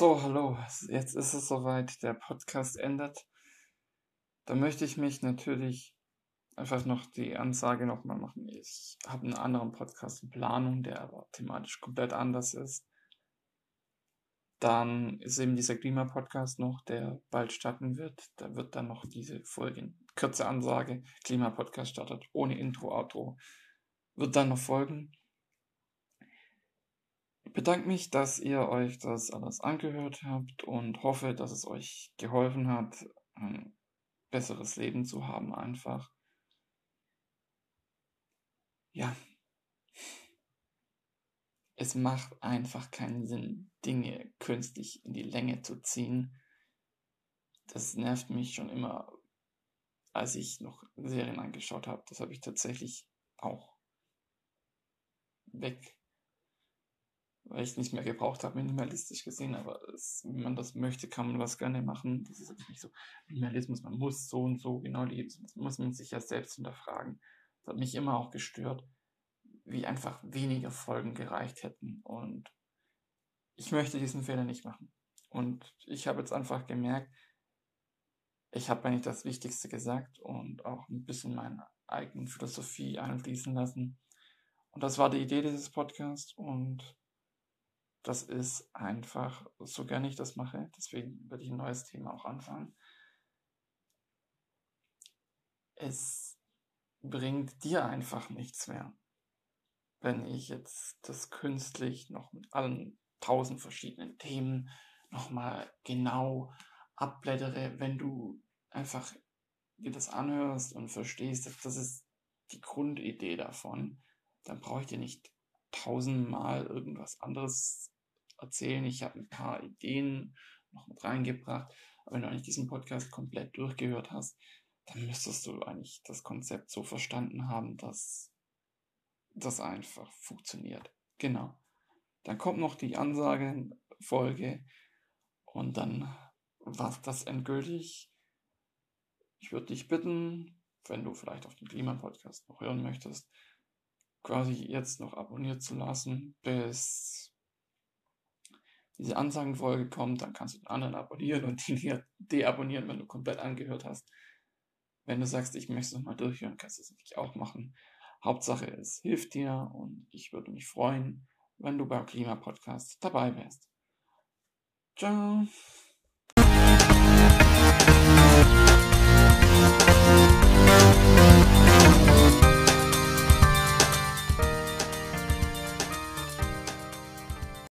So, hallo, jetzt ist es soweit, der Podcast endet. Da möchte ich mich natürlich einfach noch die Ansage nochmal machen. Ich habe einen anderen Podcast in Planung, der aber thematisch komplett anders ist. Dann ist eben dieser Klimapodcast noch, der bald starten wird. Da wird dann noch diese Folge, in kürze Ansage, Klimapodcast startet, ohne Intro, Outro, wird dann noch folgen. Ich bedanke mich, dass ihr euch das alles angehört habt und hoffe, dass es euch geholfen hat, ein besseres Leben zu haben einfach. Ja. Es macht einfach keinen Sinn, Dinge künstlich in die Länge zu ziehen. Das nervt mich schon immer, als ich noch Serien angeschaut habe. Das habe ich tatsächlich auch weg weil ich es nicht mehr gebraucht habe, minimalistisch gesehen, aber es, wenn man das möchte, kann man was gerne machen. Das ist nicht so Minimalismus, man muss so und so genau leben, das muss man sich ja selbst hinterfragen. Das hat mich immer auch gestört, wie einfach weniger Folgen gereicht hätten und ich möchte diesen Fehler nicht machen. Und ich habe jetzt einfach gemerkt, ich habe eigentlich das Wichtigste gesagt und auch ein bisschen meine eigene Philosophie einfließen lassen. Und das war die Idee dieses Podcasts und das ist einfach, so gerne ich das mache, deswegen werde ich ein neues Thema auch anfangen. Es bringt dir einfach nichts mehr, wenn ich jetzt das künstlich noch mit allen tausend verschiedenen Themen nochmal genau abblättere, wenn du einfach dir das anhörst und verstehst, das ist die Grundidee davon, dann brauche ich dir nicht tausendmal irgendwas anderes erzählen. Ich habe ein paar Ideen noch mit reingebracht. Aber wenn du eigentlich diesen Podcast komplett durchgehört hast, dann müsstest du eigentlich das Konzept so verstanden haben, dass das einfach funktioniert. Genau. Dann kommt noch die Ansagenfolge und dann war das endgültig. Ich würde dich bitten, wenn du vielleicht auf den Klimapodcast noch hören möchtest, quasi jetzt noch abonniert zu lassen, bis diese Ansagenfolge kommt, dann kannst du den anderen abonnieren und den deabonnieren, wenn du komplett angehört hast. Wenn du sagst, ich möchte es nochmal durchhören, kannst du es natürlich auch machen. Hauptsache, es hilft dir und ich würde mich freuen, wenn du beim Klimapodcast dabei wärst. Ciao.